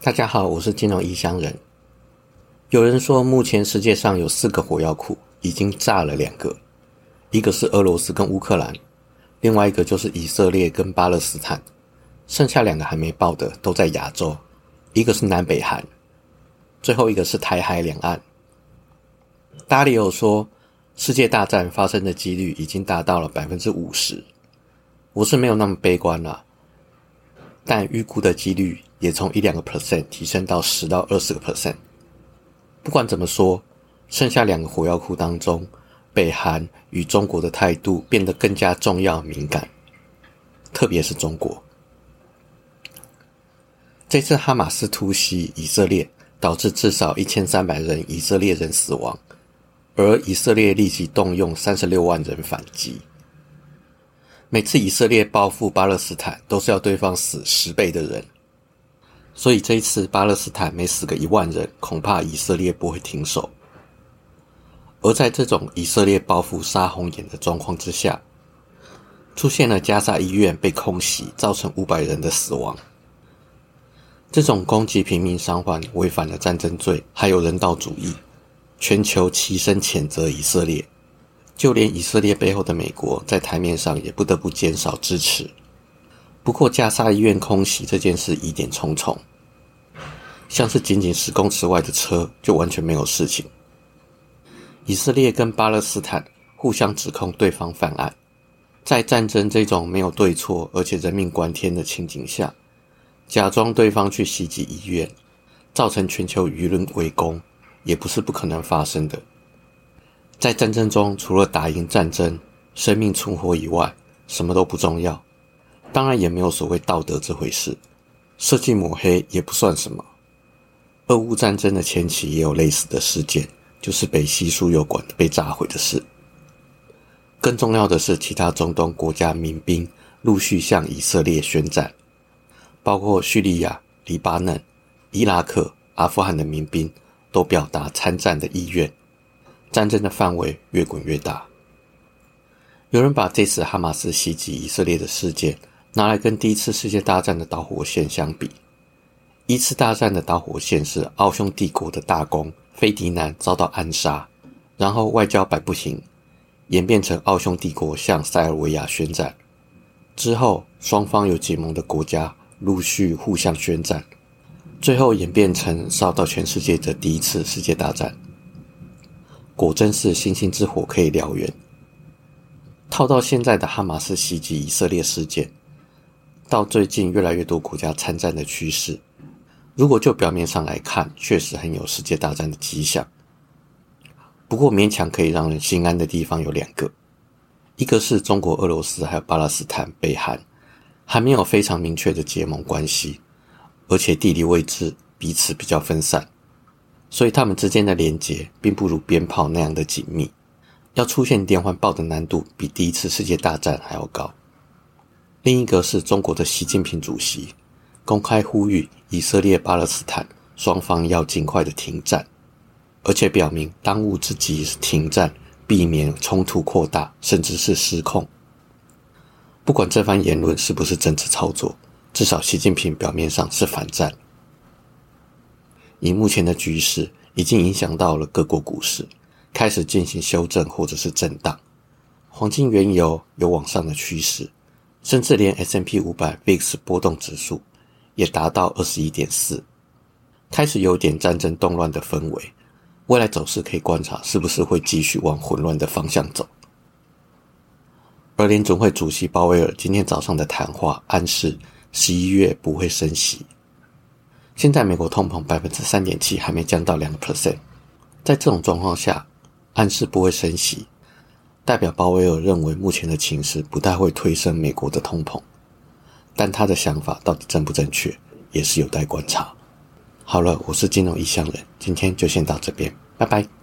大家好，我是金融异乡人。有人说，目前世界上有四个火药库，已经炸了两个，一个是俄罗斯跟乌克兰，另外一个就是以色列跟巴勒斯坦，剩下两个还没爆的都在亚洲，一个是南北韩，最后一个是台海两岸。达里欧说，世界大战发生的几率已经达到了百分之五十，我是没有那么悲观了，但预估的几率。也从一两个 percent 提升到十到二十个 percent。不管怎么说，剩下两个火药库当中，北韩与中国的态度变得更加重要敏感，特别是中国。这次哈马斯突袭以色列，导致至少一千三百人以色列人死亡，而以色列立即动用三十六万人反击。每次以色列报复巴勒斯坦，都是要对方死十倍的人。所以这一次巴勒斯坦每死个一万人，恐怕以色列不会停手。而在这种以色列报复杀红眼的状况之下，出现了加沙医院被空袭，造成五百人的死亡。这种攻击平民伤患，违反了战争罪，还有人道主义，全球齐声谴责以色列。就连以色列背后的美国，在台面上也不得不减少支持。不过，加沙医院空袭这件事疑点重重，像是仅仅十公尺外的车就完全没有事情。以色列跟巴勒斯坦互相指控对方犯案，在战争这种没有对错而且人命关天的情景下，假装对方去袭击医院，造成全球舆论围攻，也不是不可能发生的。在战争中，除了打赢战争、生命存活以外，什么都不重要。当然也没有所谓道德这回事，设计抹黑也不算什么。俄乌战争的前期也有类似的事件，就是北溪输油管被炸毁的事。更重要的是，其他中东国家民兵陆续向以色列宣战，包括叙利亚、黎巴嫩、伊拉克、阿富汗的民兵都表达参战的意愿。战争的范围越滚越大。有人把这次哈马斯袭击以色列的事件。拿来跟第一次世界大战的导火线相比，一次大战的导火线是奥匈帝国的大公费迪南遭到暗杀，然后外交摆不平，演变成奥匈帝国向塞尔维亚宣战。之后，双方有结盟的国家陆续互相宣战，最后演变成烧到全世界的第一次世界大战。果真是星星之火可以燎原。套到现在的哈马斯袭击以色列事件。到最近，越来越多国家参战的趋势，如果就表面上来看，确实很有世界大战的迹象。不过，勉强可以让人心安的地方有两个：一个是中国、俄罗斯还有巴勒斯坦、北韩还没有非常明确的结盟关系，而且地理位置彼此比较分散，所以他们之间的连结并不如鞭炮那样的紧密，要出现连环爆的难度比第一次世界大战还要高。另一个是中国的习近平主席公开呼吁以色列、巴勒斯坦双方要尽快的停战，而且表明当务之急是停战，避免冲突扩大，甚至是失控。不管这番言论是不是政治操作，至少习近平表面上是反战。以目前的局势，已经影响到了各国股市，开始进行修正或者是震荡，黄金、原油有往上的趋势。甚至连 S M P 五百 VIX 波动指数也达到二十一点四，开始有点战争动乱的氛围。未来走势可以观察，是不是会继续往混乱的方向走？而联总会主席鲍威尔今天早上的谈话暗示，十一月不会升息。现在美国通膨百分之三点七，还没降到两个 percent，在这种状况下，暗示不会升息。代表鲍威尔认为，目前的情势不太会推升美国的通膨，但他的想法到底正不正确，也是有待观察。好了，我是金融异乡人，今天就先到这边，拜拜。